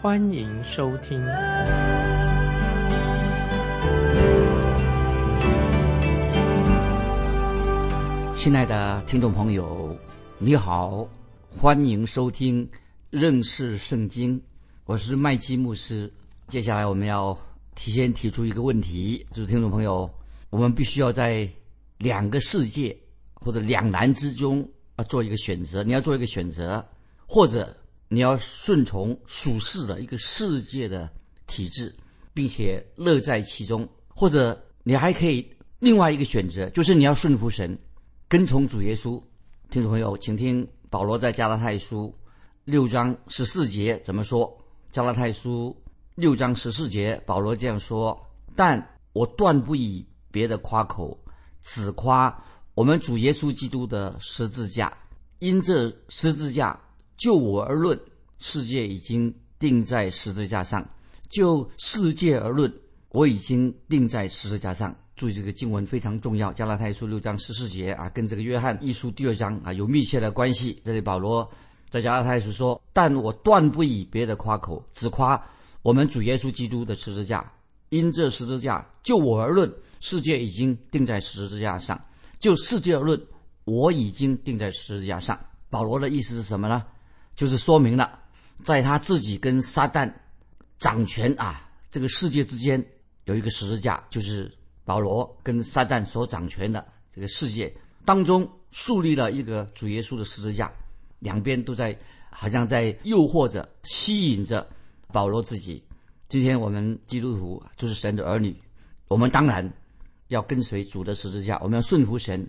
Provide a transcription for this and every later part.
欢迎收听。亲爱的听众朋友，你好，欢迎收听认识圣经，我是麦基牧师。接下来我们要提前提出一个问题，就是听众朋友，我们必须要在。两个世界或者两难之中啊，做一个选择。你要做一个选择，或者你要顺从属世的一个世界的体制，并且乐在其中；或者你还可以另外一个选择，就是你要顺服神，跟从主耶稣。听众朋友，请听保罗在加拉太书六章十四节怎么说？加拉太书六章十四节，保罗这样说：“但我断不以别的夸口。”只夸我们主耶稣基督的十字架，因这十字架就我而论，世界已经定在十字架上；就世界而论，我已经定在十字架上。注意这个经文非常重要，《加拉太书》六章十四节啊，跟这个《约翰一书》第二章啊有密切的关系。这里保罗在《加拉太书》说：“但我断不以别的夸口，只夸我们主耶稣基督的十字架。”因这十字架，就我而论，世界已经定在十字架上；就世界而论，我已经定在十字架上。保罗的意思是什么呢？就是说明了，在他自己跟撒旦掌权啊这个世界之间，有一个十字架，就是保罗跟撒旦所掌权的这个世界当中，树立了一个主耶稣的十字架，两边都在好像在诱惑着、吸引着保罗自己。今天我们基督徒就是神的儿女，我们当然要跟随主的十字架，我们要顺服神，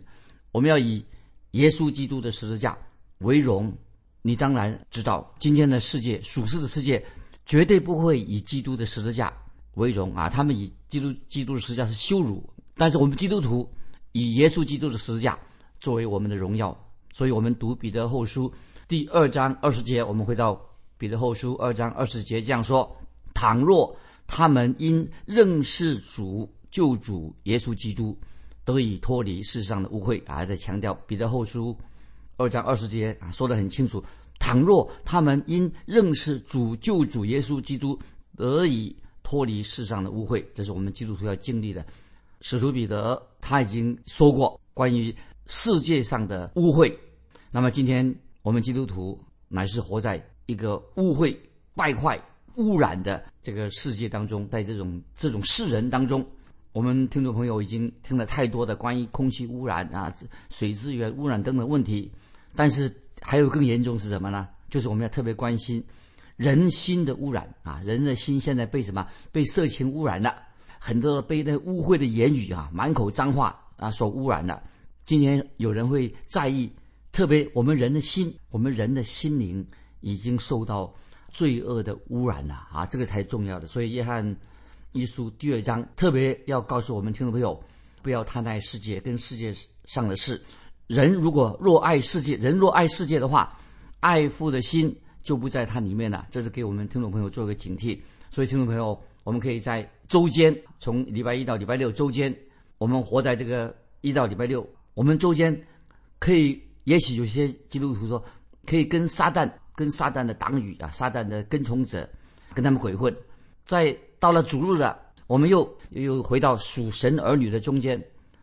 我们要以耶稣基督的十字架为荣。你当然知道，今天的世界属世的世界绝对不会以基督的十字架为荣啊！他们以基督基督的十字架是羞辱，但是我们基督徒以耶稣基督的十字架作为我们的荣耀。所以，我们读彼得后书第二章二十节，我们回到彼得后书二章二十节这样说。倘若他们因认识主救主耶稣基督，得以脱离世上的污秽啊！在强调彼得后书二章二十节啊，说得很清楚。倘若他们因认识主救主耶稣基督，得以脱离世上的污秽，这是我们基督徒要经历的。使徒彼得他已经说过关于世界上的污秽。那么今天我们基督徒乃是活在一个污秽败坏。污染的这个世界当中，在这种这种世人当中，我们听众朋友已经听了太多的关于空气污染啊、水资源污染等等问题，但是还有更严重是什么呢？就是我们要特别关心人心的污染啊！人的心现在被什么？被色情污染了，很多被那污秽的言语啊、满口脏话啊所污染了。今天有人会在意，特别我们人的心，我们人的心灵已经受到。罪恶的污染了，啊，这个才重要的。所以约翰一书第二章特别要告诉我们听众朋友，不要贪爱世界跟世界上的事。人如果若爱世界，人若爱世界的话，爱父的心就不在它里面了。这是给我们听众朋友做一个警惕。所以听众朋友，我们可以在周间，从礼拜一到礼拜六周间，我们活在这个一到礼拜六，我们周间可以，也许有些基督徒说，可以跟撒旦。跟撒旦的党羽啊，撒旦的跟从者，跟他们鬼混，在到了主日了，我们又又回到属神儿女的中间。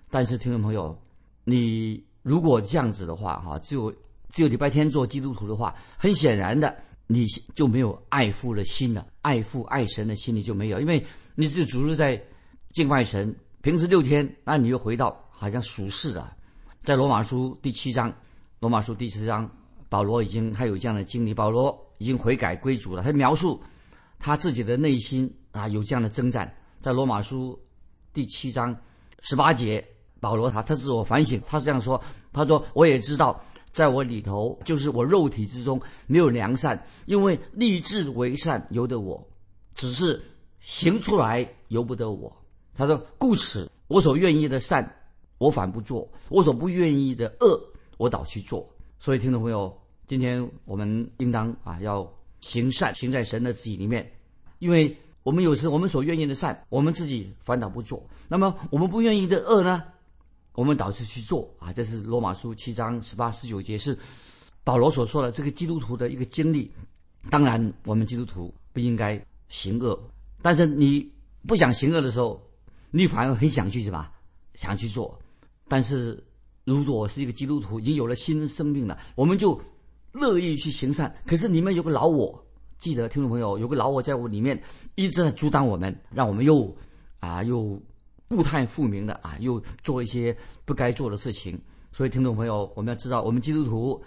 但是听众朋友，你如果这样子的话，哈，只有只有礼拜天做基督徒的话，很显然的，你就没有爱父的心了，爱父爱神的心你就没有，因为你是主日在敬拜神，平时六天，那你又回到好像属世了。在罗马书第七章，罗马书第七章。保罗已经他有这样的经历，保罗已经悔改归主了。他描述他自己的内心啊，有这样的征战。在罗马书第七章十八节，保罗他他自我反省，他是这样说：他说我也知道，在我里头，就是我肉体之中没有良善，因为立志为善由得我，只是行出来由不得我。他说：“故此，我所愿意的善，我反不做；我所不愿意的恶，我倒去做。”所以，听众朋友，今天我们应当啊，要行善，行在神的旨意里面，因为我们有时我们所愿意的善，我们自己反倒不做；那么我们不愿意的恶呢，我们倒是去做啊。这是罗马书七章十八、十九节，是保罗所说的这个基督徒的一个经历。当然，我们基督徒不应该行恶，但是你不想行恶的时候。你反而很想去什么？想去做，但是如果是一个基督徒，已经有了新生命了，我们就乐意去行善。可是你们有个老我，记得听众朋友，有个老我在我里面一直在阻挡我们，让我们又啊又故态复明的啊，又做一些不该做的事情。所以听众朋友，我们要知道，我们基督徒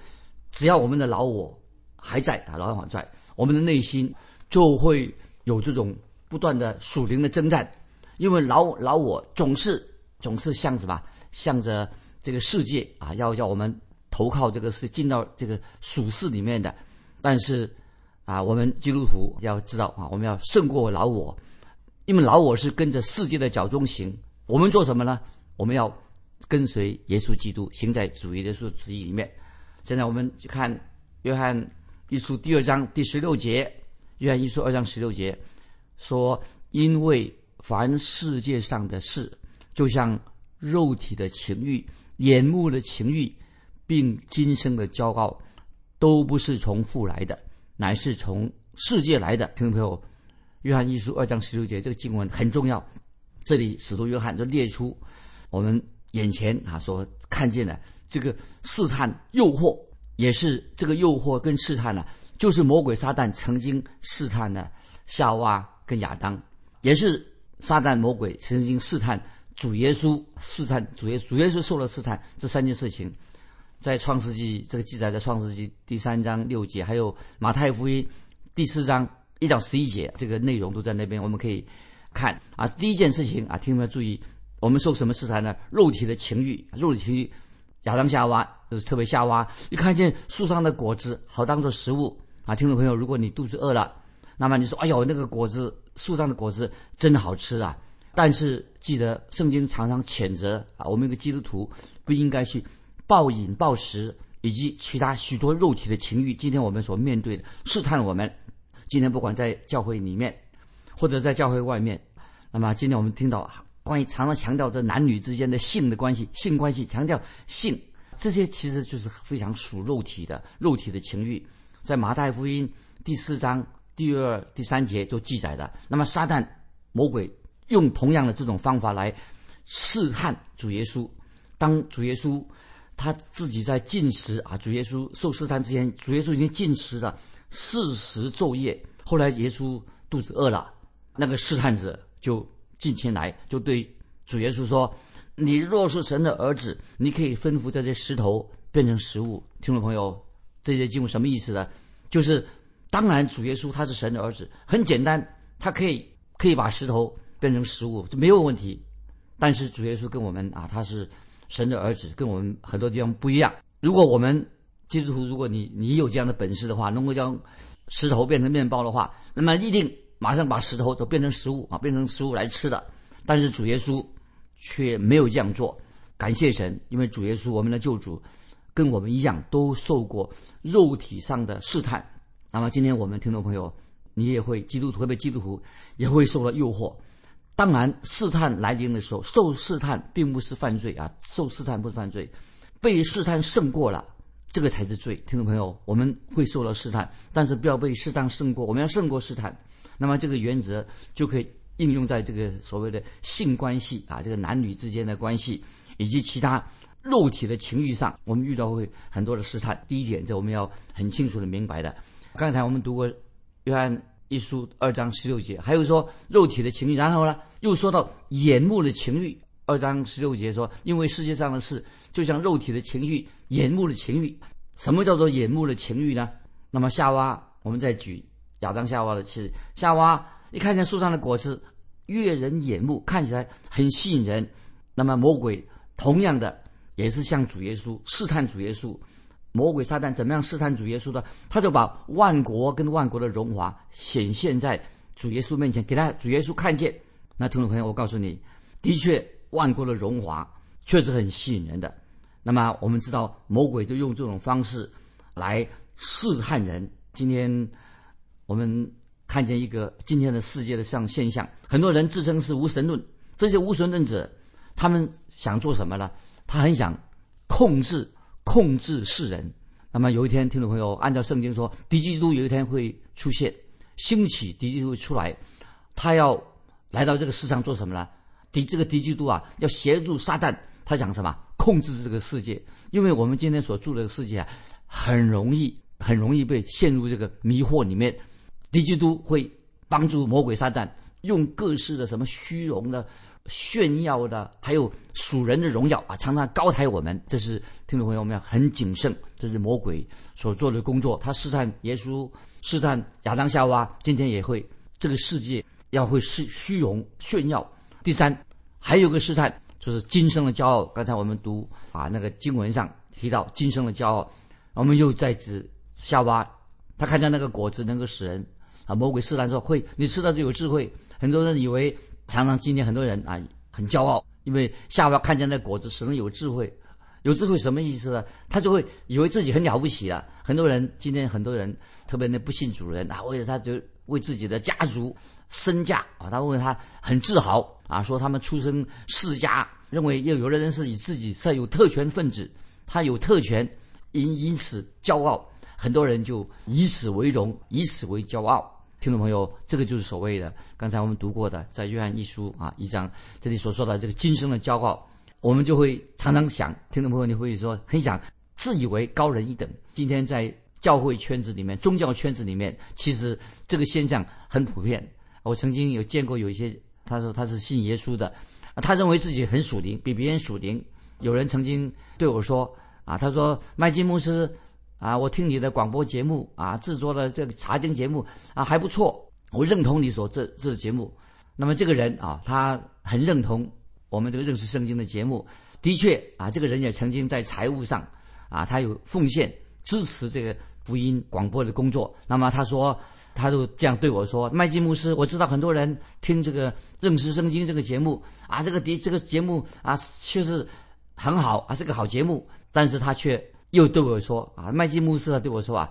只要我们的老我还在啊，老我在，我们的内心就会有这种不断的属灵的征战。因为老老我总是总是向什么向着这个世界啊，要要我们投靠这个是进到这个属世里面的，但是啊，我们基督徒要知道啊，我们要胜过老我，因为老我是跟着世界的脚中行。我们做什么呢？我们要跟随耶稣基督，行在主耶稣的旨意里面。现在我们去看约翰一书第二章第十六节，约翰一书二章十六节说，因为。凡世界上的事，就像肉体的情欲、眼目的情欲，并今生的骄傲，都不是从父来的，乃是从世界来的。听众朋友，《约翰一书》二章十六节这个经文很重要。这里使徒约翰就列出我们眼前啊所看见的这个试探、诱惑，也是这个诱惑跟试探呢，就是魔鬼撒旦曾经试探的夏娃跟亚当，也是。撒旦魔鬼曾经试探主耶稣，试探主耶主耶稣受了试探，这三件事情，在创世纪这个记载在创世纪第三章六节，还有马太福音第四章一到十一节，这个内容都在那边，我们可以看啊。第一件事情啊，听众们注意，我们受什么试探呢？肉体的情欲，肉体情欲，亚当夏娃就是特别夏娃，一看见树上的果子好当做食物啊。听众朋友，如果你肚子饿了，那么你说，哎呦，那个果子。树上的果子真好吃啊！但是记得圣经常常谴责啊，我们一个基督徒不应该去暴饮暴食，以及其他许多肉体的情欲。今天我们所面对的试探我们，今天不管在教会里面，或者在教会外面，那么今天我们听到关于常常强调这男女之间的性的关系，性关系强调性，这些其实就是非常属肉体的肉体的情欲，在马太福音第四章。第二、第三节就记载的。那么，撒旦、魔鬼用同样的这种方法来试探主耶稣。当主耶稣他自己在进食啊，主耶稣受试探之前，主耶稣已经进食了四十昼夜。后来耶稣肚子饿了，那个试探者就进前来，就对主耶稣说：“你若是神的儿子，你可以吩咐这些石头变成食物。”听众朋友，这些经文什么意思呢？就是。当然，主耶稣他是神的儿子，很简单，他可以可以把石头变成食物，这没有问题。但是主耶稣跟我们啊，他是神的儿子，跟我们很多地方不一样。如果我们基督徒，如果你你有这样的本事的话，能够将石头变成面包的话，那么一定马上把石头都变成食物啊，变成食物来吃的。但是主耶稣却没有这样做，感谢神，因为主耶稣我们的救主跟我们一样，都受过肉体上的试探。那么今天我们听众朋友，你也会基督徒会被基督徒也会受到诱惑。当然，试探来临的时候，受试探并不是犯罪啊，受试探不是犯罪，被试探胜过了，这个才是罪。听众朋友，我们会受到试探，但是不要被试探胜过，我们要胜过试探。那么这个原则就可以应用在这个所谓的性关系啊，这个男女之间的关系，以及其他肉体的情欲上，我们遇到会很多的试探。第一点，这我们要很清楚的明白的。刚才我们读过《约翰一书》二章十六节，还有说肉体的情欲，然后呢，又说到眼目的情欲。二章十六节说，因为世界上的事就像肉体的情欲、眼目的情欲。什么叫做眼目的情欲呢？那么夏娃，我们再举亚当夏娃的例子，夏娃一看见树上的果子，悦人眼目，看起来很吸引人。那么魔鬼同样的也是向主耶稣试探主耶稣。魔鬼撒旦怎么样试探主耶稣的？他就把万国跟万国的荣华显现在主耶稣面前，给他主耶稣看见。那听众朋友，我告诉你，的确万国的荣华确实很吸引人的。那么我们知道，魔鬼就用这种方式来试探人。今天我们看见一个今天的世界的这样现象，很多人自称是无神论，这些无神论者，他们想做什么呢？他很想控制控制世人。那么有一天，听众朋友，按照圣经说，敌基督有一天会出现，兴起敌基督出来，他要。来到这个世上做什么呢？敌这个敌基督啊，要协助撒旦，他想什么？控制这个世界。因为我们今天所住的世界啊，很容易很容易被陷入这个迷惑里面。敌基督会帮助魔鬼撒旦，用各式的什么虚荣的、炫耀的，还有属人的荣耀啊，常常高抬我们。这是听众朋友们要很谨慎，这是魔鬼所做的工作。他试探耶稣，试探亚当夏娃，今天也会这个世界。要会是虚荣炫耀。第三，还有个试探，就是今生的骄傲。刚才我们读啊那个经文上提到今生的骄傲，我们又在指夏娃，他看见那个果子能够使人啊，魔鬼试探说会，你吃到就有智慧。很多人以为，常常今天很多人啊很骄傲，因为夏娃看见那果子使人有智慧，有智慧什么意思呢？他就会以为自己很了不起了。很多人今天很多人，特别那不信主人啊，为了他就。为自己的家族身价啊，他问他很自豪啊，说他们出身世家，认为又有的人是以自己是有特权分子，他有特权，因因此骄傲，很多人就以此为荣，以此为骄傲。听众朋友，这个就是所谓的刚才我们读过的，在约翰一书啊一章这里所说的这个今生的骄傲，我们就会常常想，听众朋友你会说很想自以为高人一等。今天在。教会圈子里面，宗教圈子里面，其实这个现象很普遍。我曾经有见过有一些，他说他是信耶稣的，他认为自己很属灵，比别人属灵。有人曾经对我说：“啊，他说麦金牧师，啊，我听你的广播节目啊，制作的这个查经节目啊还不错，我认同你所这这节目。那么这个人啊，他很认同我们这个认识圣经的节目。的确啊，这个人也曾经在财务上啊，他有奉献支持这个。”福音广播的工作，那么他说，他就这样对我说：“麦基牧师，我知道很多人听这个认识圣经这个节目啊，这个的这个节目啊，确实很好啊，是个好节目。但是他却又对我说啊，麦基牧师啊对我说啊，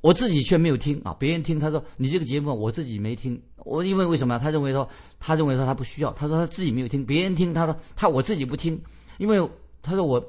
我自己却没有听啊，别人听，他说你这个节目我自己没听。我因为为什么？他认为说，他认为说他不需要，他说他自己没有听，别人听，他说他我自己不听，因为他说我，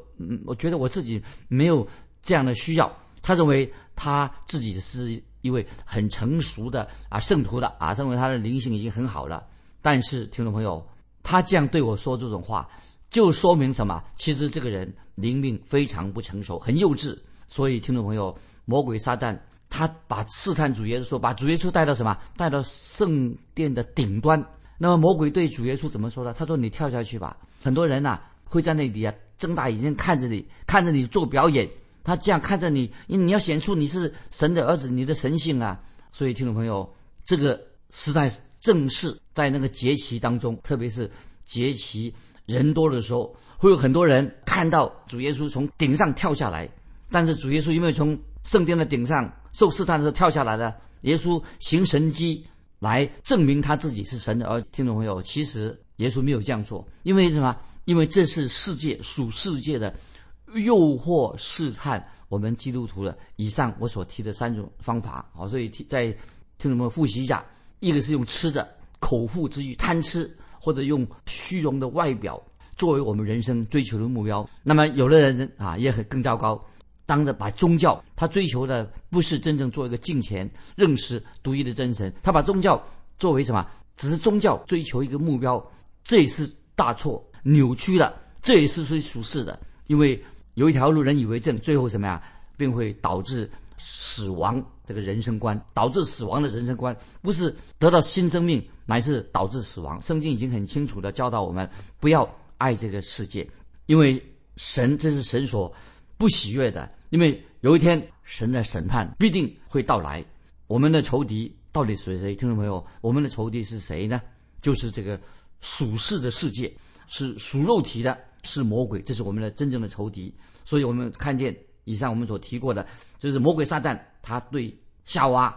我觉得我自己没有这样的需要。他认为。他自己是一位很成熟的啊圣徒的啊，认为他的灵性已经很好了。但是听众朋友，他这样对我说这种话，就说明什么？其实这个人灵命非常不成熟，很幼稚。所以听众朋友，魔鬼撒旦他把试探主耶稣，把主耶稣带到什么？带到圣殿的顶端。那么魔鬼对主耶稣怎么说呢？他说：“你跳下去吧。”很多人呐会在那里啊睁大眼睛看着你，看着你做表演。他这样看着你，因为你要显出你是神的儿子，你的神性啊。所以听众朋友，这个实在正是在那个节期当中，特别是节期人多的时候，会有很多人看到主耶稣从顶上跳下来。但是主耶稣因为从圣殿的顶上受试探的时候跳下来了，耶稣行神迹来证明他自己是神的儿。听众朋友，其实耶稣没有这样做，因为什么？因为这是世界属世界的。诱惑试探我们基督徒的以上我所提的三种方法，好，所以提在听众们复习一下：一个是用吃的口腹之欲贪吃，或者用虚荣的外表作为我们人生追求的目标。那么有的人啊也很更糟糕，当着把宗教他追求的不是真正做一个敬虔认识独一的真神，他把宗教作为什么？只是宗教追求一个目标，这也是大错扭曲了，这也是属属实的，因为。有一条路人以为正，最后什么呀，并会导致死亡。这个人生观导致死亡的人生观，不是得到新生命，乃是导致死亡。圣经已经很清楚的教导我们，不要爱这个世界，因为神这是神所不喜悦的。因为有一天神的审判必定会到来。我们的仇敌到底是谁？听众朋友，我们的仇敌是谁呢？就是这个属世的世界，是属肉体的。是魔鬼，这是我们的真正的仇敌。所以，我们看见以上我们所提过的，就是魔鬼撒旦他对夏娃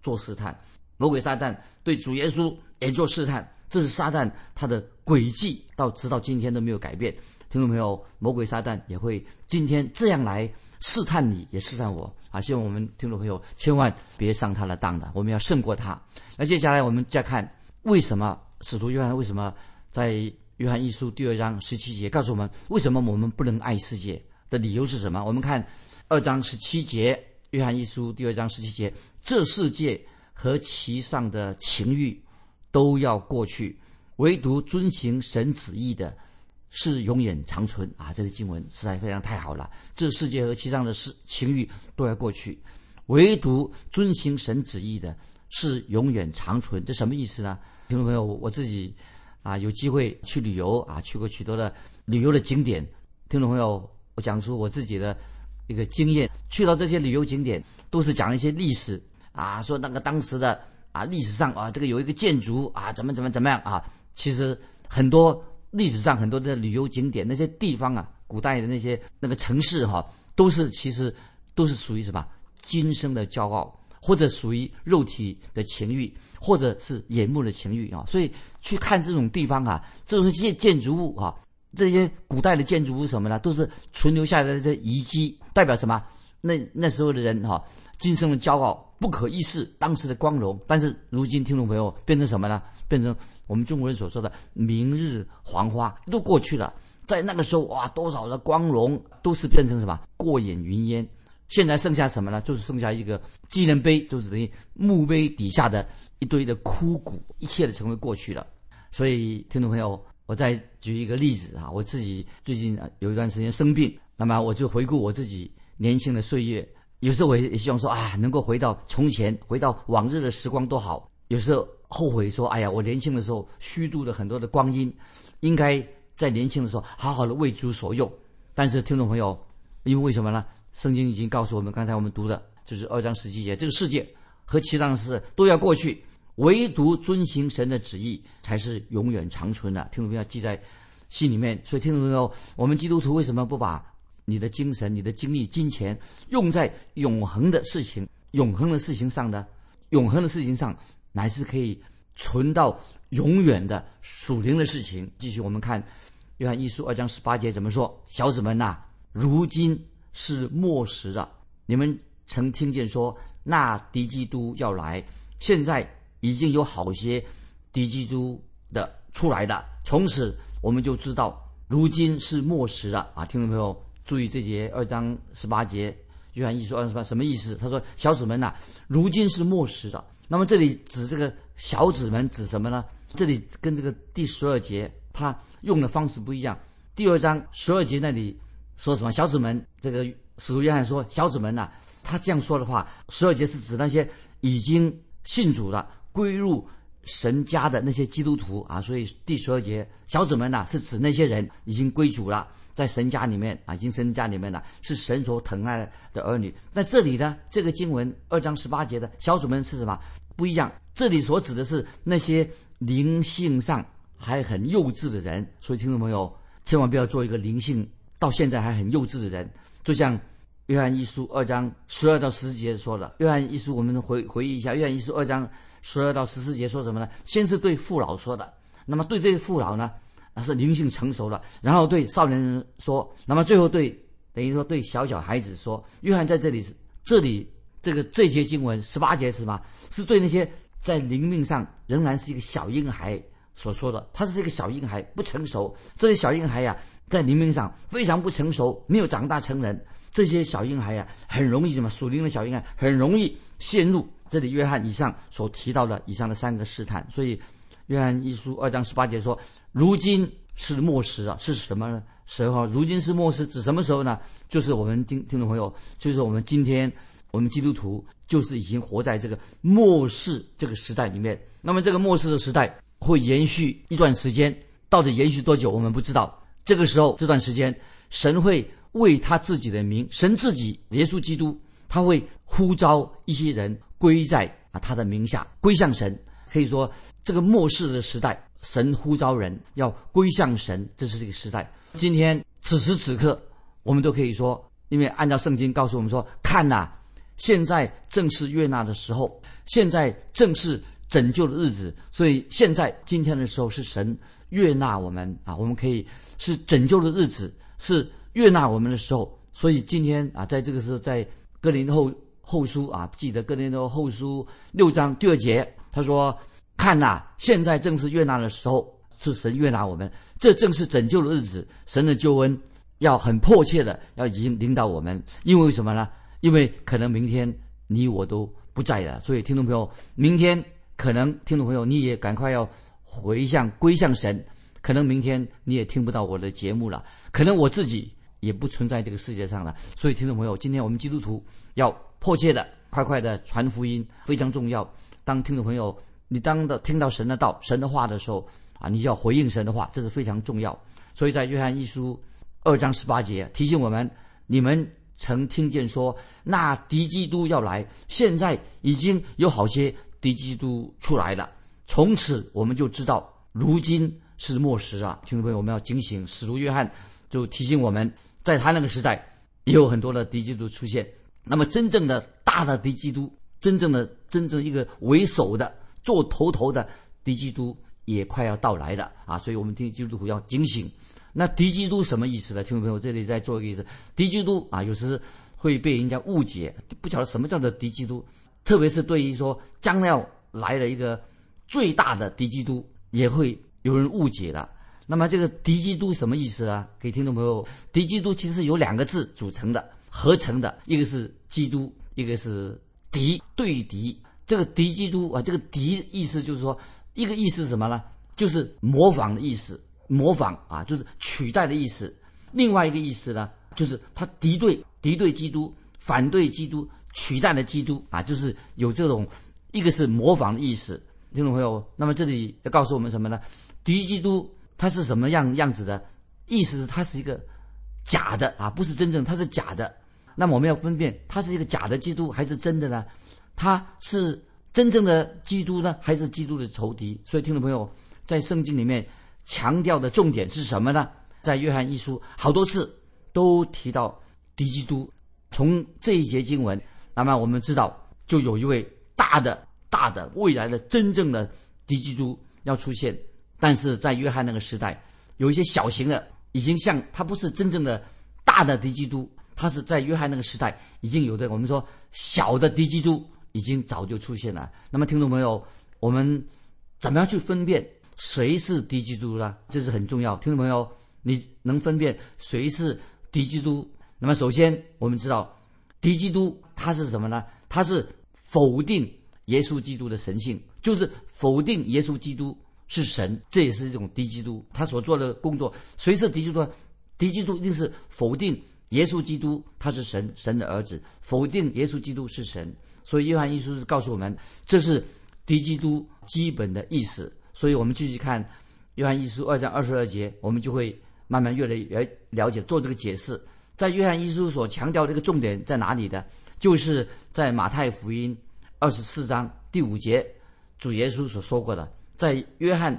做试探，魔鬼撒旦对主耶稣也做试探，这是撒旦他的诡计，到直到今天都没有改变。听众朋友，魔鬼撒旦也会今天这样来试探你，也试探我啊！希望我们听众朋友千万别上他的当的，我们要胜过他。那接下来我们再看，为什么使徒约翰为什么在约翰一书第二章十七节告诉我们，为什么我们不能爱世界的理由是什么？我们看二章十七节，约翰一书第二章十七节，这世界。和其上的情欲都要过去，唯独遵行神旨意的，是永远长存啊！这个经文实在非常太好了。这世界和其上的事情欲都要过去，唯独遵行神旨意的，是永远长存。这什么意思呢？听众朋友，我自己啊有机会去旅游啊，去过许多的旅游的景点。听众朋友，我讲出我自己的一个经验，去到这些旅游景点，都是讲一些历史。啊，说那个当时的啊，历史上啊，这个有一个建筑啊，怎么怎么怎么样啊？其实很多历史上很多的旅游景点，那些地方啊，古代的那些那个城市哈，都是其实都是属于什么今生的骄傲，或者属于肉体的情欲，或者是眼目的情欲啊。所以去看这种地方啊，这种建建筑物啊，这些古代的建筑物什么呢？都是存留下来的这遗迹，代表什么？那那时候的人哈，今生的骄傲不可一世，当时的光荣，但是如今听众朋友变成什么呢？变成我们中国人所说的明日黄花都过去了。在那个时候哇，多少的光荣都是变成什么过眼云烟。现在剩下什么呢？就是剩下一个纪念碑，就是等于墓碑底下的一堆的枯骨，一切的成为过去了。所以听众朋友，我再举一个例子啊，我自己最近有一段时间生病，那么我就回顾我自己。年轻的岁月，有时候我也希望说啊，能够回到从前，回到往日的时光多好。有时候后悔说，哎呀，我年轻的时候虚度了很多的光阴，应该在年轻的时候好好的为主所用。但是听众朋友，因为为什么呢？圣经已经告诉我们，刚才我们读的就是二章十七节，这个世界和其他的事都要过去，唯独遵行神的旨意才是永远长存的。听众朋友记在心里面。所以听众朋友，我们基督徒为什么不把？你的精神、你的精力、金钱用在永恒的事情、永恒的事情上呢，永恒的事情上，乃是可以存到永远的属灵的事情。继续，我们看约翰一书二章十八节怎么说：“小子们呐，如今是末时了。你们曾听见说那敌基督要来，现在已经有好些敌基督的出来的。从此我们就知道，如今是末时了。”啊，听众朋友。注意这节二章十八节，约翰一书二十八什么意思？他说：“小子们呐，如今是末时了。”那么这里指这个小子们指什么呢？这里跟这个第十二节他用的方式不一样。第二章十二节那里说什么？小子们，这个使徒约翰说：“小子们呐，他这样说的话，十二节是指那些已经信主了、归入神家的那些基督徒啊。所以第十二节小子们呐，是指那些人已经归主了。”在神家里面啊，已经神家里面了，是神所疼爱的儿女。那这里呢，这个经文二章十八节的小主们是什么？不一样。这里所指的是那些灵性上还很幼稚的人。所以听众朋友，千万不要做一个灵性到现在还很幼稚的人。就像约翰一书二章十二到十四节说的。约翰一书，我们回回忆一下，约翰一书二章十二到十四节说什么呢？先是对父老说的。那么对这些父老呢？那是灵性成熟了，然后对少年人说，那么最后对等于说对小小孩子说。约翰在这里是这里这个这节经文十八节是什么？是对那些在灵命上仍然是一个小婴孩所说的。他是一个小婴孩，不成熟。这些小婴孩呀，在灵命上非常不成熟，没有长大成人。这些小婴孩呀，很容易什么？属灵的小婴孩很容易陷入这里约翰以上所提到的以上的三个试探。所以。约翰一书二章十八节说：“如今是末时啊，是什么时候？如今是末时，指什么时候呢？就是我们听听众朋友，就是我们今天，我们基督徒就是已经活在这个末世这个时代里面。那么这个末世的时代会延续一段时间，到底延续多久，我们不知道。这个时候这段时间，神会为他自己的名，神自己耶稣基督，他会呼召一些人归在啊他的名下，归向神。”可以说，这个末世的时代，神呼召人要归向神，这是这个时代。今天此时此刻，我们都可以说，因为按照圣经告诉我们说，看呐，现在正是悦纳的时候，现在正是拯救的日子。所以现在今天的时候是神悦纳我们啊，我们可以是拯救的日子，是悦纳我们的时候。所以今天啊，在这个时候，在哥林后后书啊，记得哥林多后书六章第二节，他说：“看呐，现在正是悦纳的时候，是神悦纳我们，这正是拯救的日子，神的救恩。”要很迫切的要引领导我们，因为什么呢？因为可能明天你我都不在了，所以听众朋友，明天可能听众朋友你也赶快要回向归向神，可能明天你也听不到我的节目了，可能我自己也不存在这个世界上了。所以听众朋友，今天我们基督徒要迫切的、快快的传福音，非常重要。当听众朋友你当的听到神的道、神的话的时候啊，你要回应神的话，这是非常重要。所以在约翰一书。二章十八节提醒我们：你们曾听见说，那敌基督要来，现在已经有好些敌基督出来了。从此我们就知道，如今是末时啊！听众朋友，我们要警醒。使徒约翰就提醒我们，在他那个时代，也有很多的敌基督出现。那么，真正的大的敌基督，真正的真正一个为首的、做头头的敌基督，也快要到来了啊！所以，我们听基督徒要警醒。那敌基督什么意思呢？听众朋友，这里再做一个意思。敌基督啊，有时会被人家误解，不晓得什么叫做敌基督。特别是对于说将要来了一个最大的敌基督，也会有人误解的。那么这个敌基督什么意思啊？给听众朋友，敌基督其实有两个字组成的，合成的，一个是基督，一个是敌对敌。这个敌基督啊，这个敌意思就是说，一个意思是什么呢？就是模仿的意思。模仿啊，就是取代的意思。另外一个意思呢，就是他敌对敌对基督，反对基督，取代了基督啊，就是有这种一个是模仿的意思。听众朋友，那么这里要告诉我们什么呢？敌基督他是什么样样子的？意思是它是一个假的啊，不是真正，它是假的。那么我们要分辨，它是一个假的基督还是真的呢？它是真正的基督呢，还是基督的仇敌？所以听众朋友，在圣经里面。强调的重点是什么呢？在约翰一书好多次都提到敌基督。从这一节经文，那么我们知道，就有一位大的、大的未来的真正的敌基督要出现。但是在约翰那个时代，有一些小型的，已经像他不是真正的大的敌基督，他是在约翰那个时代已经有的。我们说小的敌基督已经早就出现了。那么听众朋友，我们怎么样去分辨？谁是敌基督呢？这是很重要，听众朋友，你能分辨谁是敌基督？那么首先我们知道，敌基督他是什么呢？他是否定耶稣基督的神性，就是否定耶稣基督是神，这也是一种敌基督他所做的工作。谁是敌基督？敌基督一定是否定耶稣基督他是神，神的儿子，否定耶稣基督是神。所以约翰一书是告诉我们，这是敌基督基本的意思。所以我们继续看《约翰一书》二章二十二节，我们就会慢慢越来越了解做这个解释。在《约翰一书》所强调这个重点在哪里的？就是在马太福音二十四章第五节，主耶稣所说过的。在约翰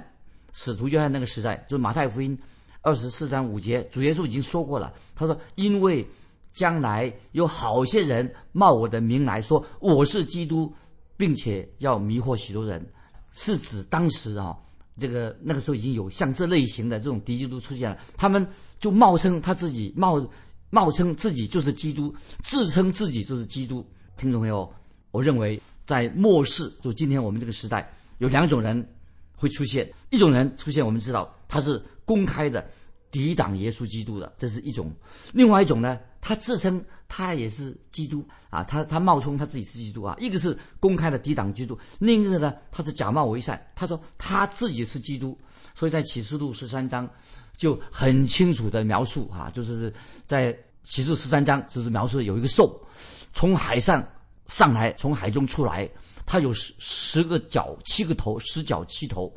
使徒约翰那个时代，就是马太福音二十四章五节，主耶稣已经说过了。他说：“因为将来有好些人冒我的名来说我是基督，并且要迷惑许多人。”是指当时啊，这个那个时候已经有像这类型的这种敌基督出现了，他们就冒称他自己冒冒称自己就是基督，自称自己就是基督。听众朋友，我认为在末世，就今天我们这个时代，有两种人会出现，一种人出现，我们知道他是公开的抵挡耶稣基督的，这是一种；另外一种呢？他自称他也是基督啊，他他冒充他自己是基督啊，一个是公开的抵挡基督，另一个呢，他是假冒为善，他说他自己是基督，所以在启示录十三章就很清楚的描述啊，就是在启示十三章就是描述有一个兽从海上上来，从海中出来，它有十十个脚七个头，十脚七头，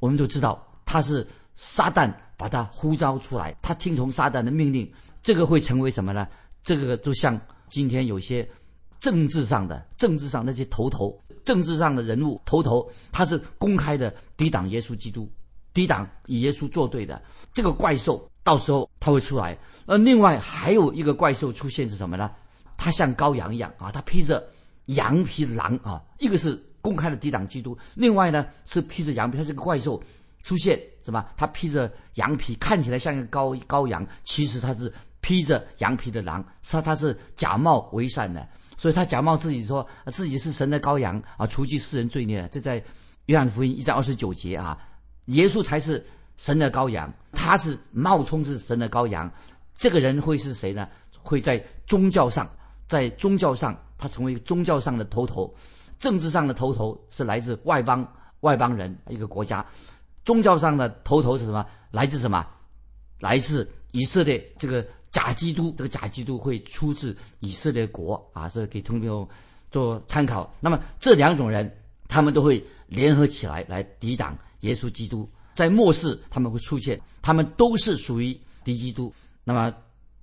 我们就知道他是撒旦把他呼召出来，他听从撒旦的命令。这个会成为什么呢？这个就像今天有些政治上的、政治上那些头头、政治上的人物头头，他是公开的抵挡耶稣基督、抵挡与耶稣作对的。这个怪兽到时候他会出来。而另外还有一个怪兽出现是什么呢？他像羔羊一样啊，他披着羊皮狼啊，一个是公开的抵挡基督，另外呢是披着羊皮，他是个怪兽出现，什么？他披着羊皮，看起来像一个羔羔羊，其实他是披着羊皮的狼，他他是假冒为善的，所以他假冒自己说自己是神的羔羊啊，除去世人罪孽。这在约翰福音一章二十九节啊，耶稣才是神的羔羊，他是冒充是神的羔羊。这个人会是谁呢？会在宗教上，在宗教上，他成为宗教上的头头；政治上的头头是来自外邦外邦人一个国家；宗教上的头头是什么？来自什么？来自以色列这个假基督。这个假基督会出自以色列国啊，所以给听众做参考。那么这两种人，他们都会联合起来来抵挡耶稣基督。在末世，他们会出现，他们都是属于敌基督。那么，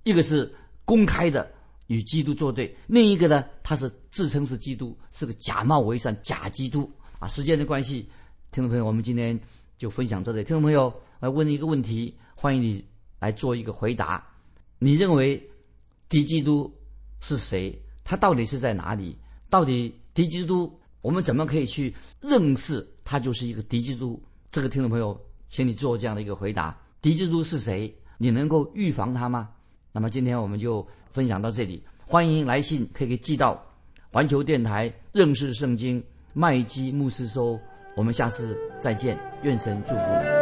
一个是公开的与基督作对，另一个呢，他是自称是基督，是个假冒伪善假基督啊。时间的关系，听众朋友，我们今天就分享到这里。听众朋友，来问一个问题，欢迎你来做一个回答。你认为敌基督是谁？他到底是在哪里？到底敌基督，我们怎么可以去认识他就是一个敌基督？这个听众朋友，请你做这样的一个回答：敌基督是谁？你能够预防它吗？那么今天我们就分享到这里。欢迎来信，可以寄到环球电台认识圣经麦基牧师收。我们下次再见，愿神祝福你。